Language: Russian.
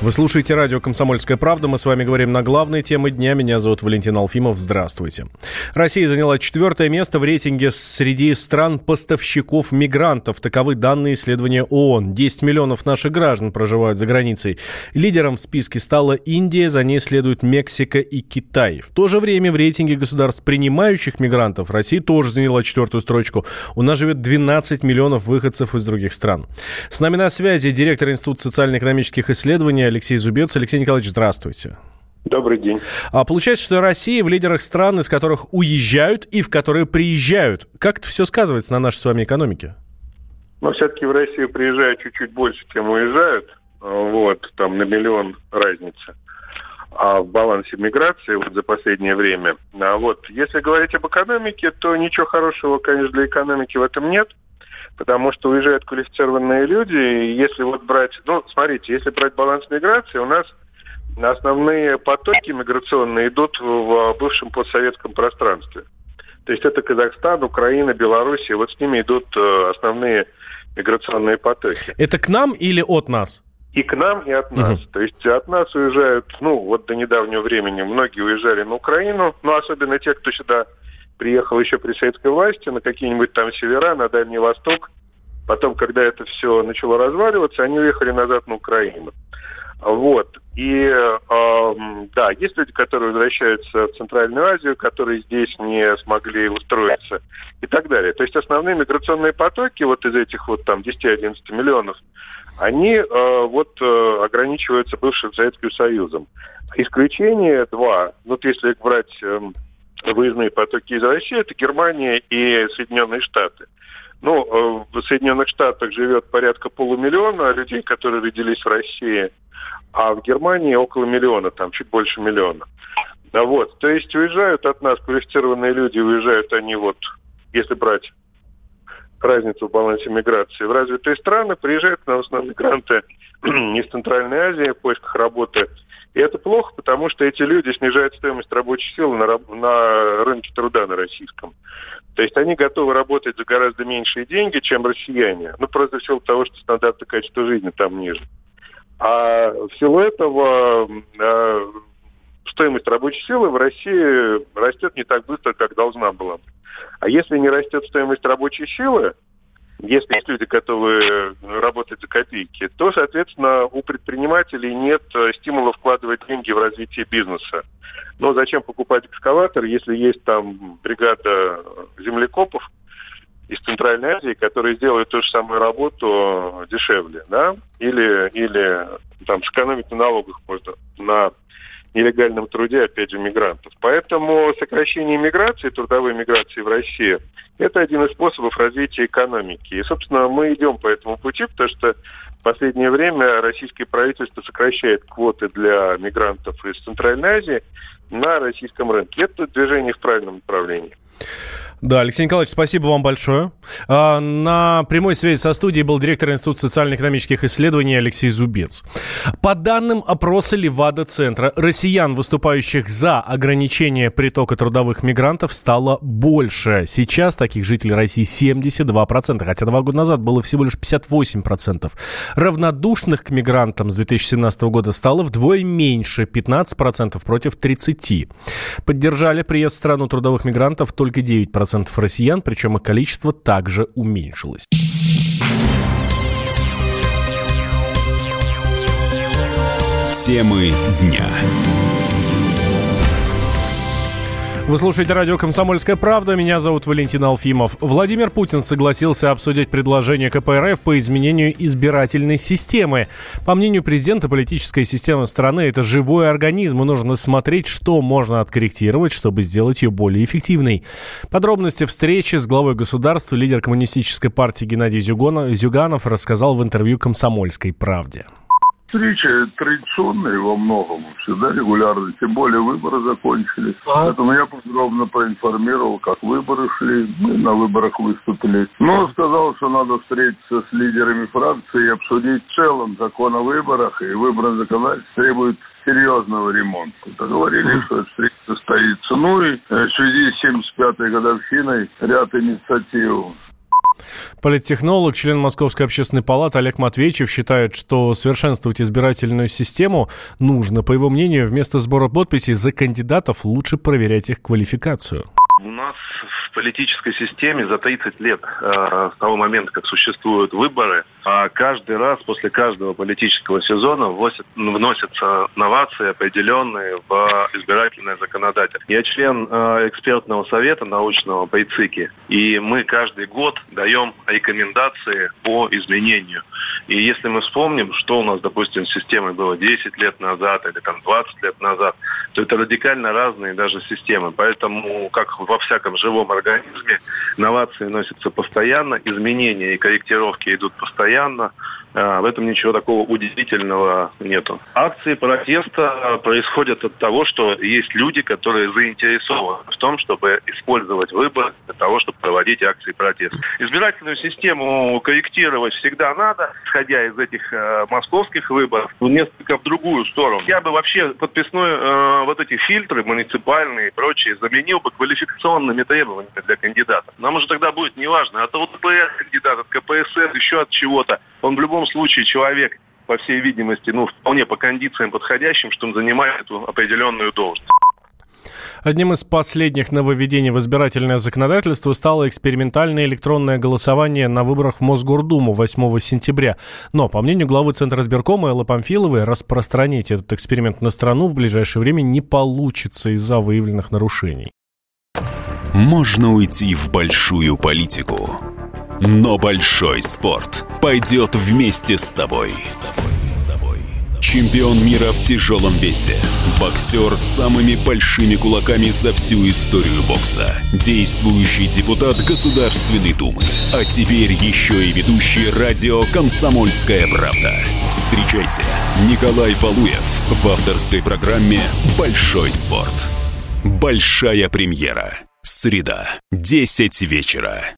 Вы слушаете радио «Комсомольская правда». Мы с вами говорим на главные темы дня. Меня зовут Валентин Алфимов. Здравствуйте. Россия заняла четвертое место в рейтинге среди стран-поставщиков мигрантов. Таковы данные исследования ООН. 10 миллионов наших граждан проживают за границей. Лидером в списке стала Индия, за ней следуют Мексика и Китай. В то же время в рейтинге государств, принимающих мигрантов, Россия тоже заняла четвертую строчку. У нас живет 12 миллионов выходцев из других стран. С нами на связи директор Института социально-экономических исследований Алексей Зубец. Алексей Николаевич, здравствуйте. Добрый день. А получается, что Россия в лидерах стран, из которых уезжают и в которые приезжают. Как это все сказывается на нашей с вами экономике? Но все-таки в Россию приезжают чуть-чуть больше, чем уезжают. Вот, там на миллион разница. А в балансе миграции вот за последнее время. А вот, если говорить об экономике, то ничего хорошего, конечно, для экономики в этом нет потому что уезжают квалифицированные люди. И если вот брать, ну, смотрите, если брать баланс миграции, у нас основные потоки миграционные идут в бывшем постсоветском пространстве. То есть это Казахстан, Украина, Белоруссия. Вот с ними идут э, основные миграционные потоки. Это к нам или от нас? И к нам, и от нас. Угу. То есть от нас уезжают, ну, вот до недавнего времени многие уезжали на Украину, но особенно те, кто сюда приехал еще при советской власти на какие-нибудь там севера, на Дальний Восток. Потом, когда это все начало разваливаться, они уехали назад на Украину. Вот. И э, да, есть люди, которые возвращаются в Центральную Азию, которые здесь не смогли устроиться и так далее. То есть основные миграционные потоки вот из этих вот там 10-11 миллионов, они э, вот э, ограничиваются бывшим Советским Союзом. Исключение два. Вот если брать э, выездные потоки из России, это Германия и Соединенные Штаты. Ну, э, в Соединенных Штатах живет порядка полумиллиона людей, которые родились в России, а в Германии около миллиона, там чуть больше миллиона. Да вот, то есть уезжают от нас квалифицированные люди, уезжают они вот, если брать разницу в балансе миграции в развитые страны, приезжают на основном мигранты из Центральной Азии в поисках работы – и это плохо, потому что эти люди снижают стоимость рабочей силы на, на рынке труда на российском. То есть они готовы работать за гораздо меньшие деньги, чем россияне. Ну, просто в силу того, что стандарты качества жизни там ниже. А в силу этого э, стоимость рабочей силы в России растет не так быстро, как должна была бы. А если не растет стоимость рабочей силы, если есть люди, готовы работать за копейки, то, соответственно, у предпринимателей нет э, стимула вкладывать деньги в развитие бизнеса. Но зачем покупать экскаватор, если есть там бригада землекопов из Центральной Азии, которые сделают ту же самую работу дешевле, да? Или, или там сэкономить на налогах можно, на нелегальном труде, опять же, мигрантов. Поэтому сокращение миграции, трудовой миграции в России, это один из способов развития экономики. И, собственно, мы идем по этому пути, потому что в последнее время российское правительство сокращает квоты для мигрантов из Центральной Азии на российском рынке. Это движение в правильном направлении. Да, Алексей Николаевич, спасибо вам большое. А, на прямой связи со студией был директор Института социально-экономических исследований Алексей Зубец. По данным опроса Левада-центра, россиян, выступающих за ограничение притока трудовых мигрантов, стало больше. Сейчас таких жителей России 72%, хотя два года назад было всего лишь 58%. Равнодушных к мигрантам с 2017 года стало вдвое меньше, 15% против 30%. Поддержали приезд в страну трудовых мигрантов только 9% 10% россиян, причем их количество также уменьшилось. Темы дня. Вы слушаете радио «Комсомольская правда». Меня зовут Валентин Алфимов. Владимир Путин согласился обсудить предложение КПРФ по изменению избирательной системы. По мнению президента, политическая система страны – это живой организм, и нужно смотреть, что можно откорректировать, чтобы сделать ее более эффективной. Подробности встречи с главой государства лидер коммунистической партии Геннадий Зюганов рассказал в интервью «Комсомольской правде». Встреча традиционная во многом, всегда регулярно, тем более выборы закончились. А? Поэтому я подробно проинформировал, как выборы шли, мы на выборах выступили. Но сказал, что надо встретиться с лидерами фракции и обсудить в целом закон о выборах, и выборы законодательство требует серьезного ремонта. Договорились, что эта встреча состоится. Ну и э, в связи с 75-й годовщиной ряд инициатив Политтехнолог, член Московской общественной палаты Олег Матвеевичев считает, что совершенствовать избирательную систему нужно. По его мнению, вместо сбора подписей за кандидатов лучше проверять их квалификацию. Нас в политической системе за 30 лет э, с того момента, как существуют выборы, э, каждый раз после каждого политического сезона вносят, вносятся новации определенные в избирательное законодательство. Я член э, экспертного совета научного по ИЦИКе, и мы каждый год даем рекомендации по изменению. И если мы вспомним, что у нас, допустим, с системой было 10 лет назад или там 20 лет назад, то это радикально разные даже системы. Поэтому, как во всяком живом организме новации носятся постоянно, изменения и корректировки идут постоянно. А, в этом ничего такого удивительного нету. Акции протеста происходят от того, что есть люди, которые заинтересованы в том, чтобы использовать выбор для того, чтобы проводить акции протеста. Избирательную систему корректировать всегда надо, исходя из этих э, московских выборов, несколько в другую сторону. Я бы вообще подписной э, вот эти фильтры муниципальные и прочие заменил бы квалификационными требованиями для кандидата. Нам уже тогда будет неважно, от ЛДПР кандидат, от КПСС, еще от чего-то. Он в любом случае человек, по всей видимости, ну, вполне по кондициям подходящим, что он занимает эту определенную должность. Одним из последних нововведений в избирательное законодательство стало экспериментальное электронное голосование на выборах в Мосгордуму 8 сентября. Но, по мнению главы Центра избиркома Эллы Памфиловой, распространить этот эксперимент на страну в ближайшее время не получится из-за выявленных нарушений. Можно уйти в большую политику, но большой спорт пойдет вместе с тобой. Чемпион мира в тяжелом весе. Боксер с самыми большими кулаками за всю историю бокса. Действующий депутат Государственной Думы. А теперь еще и ведущий радио «Комсомольская правда». Встречайте, Николай Валуев в авторской программе «Большой спорт». Большая премьера. Среда, 10 вечера.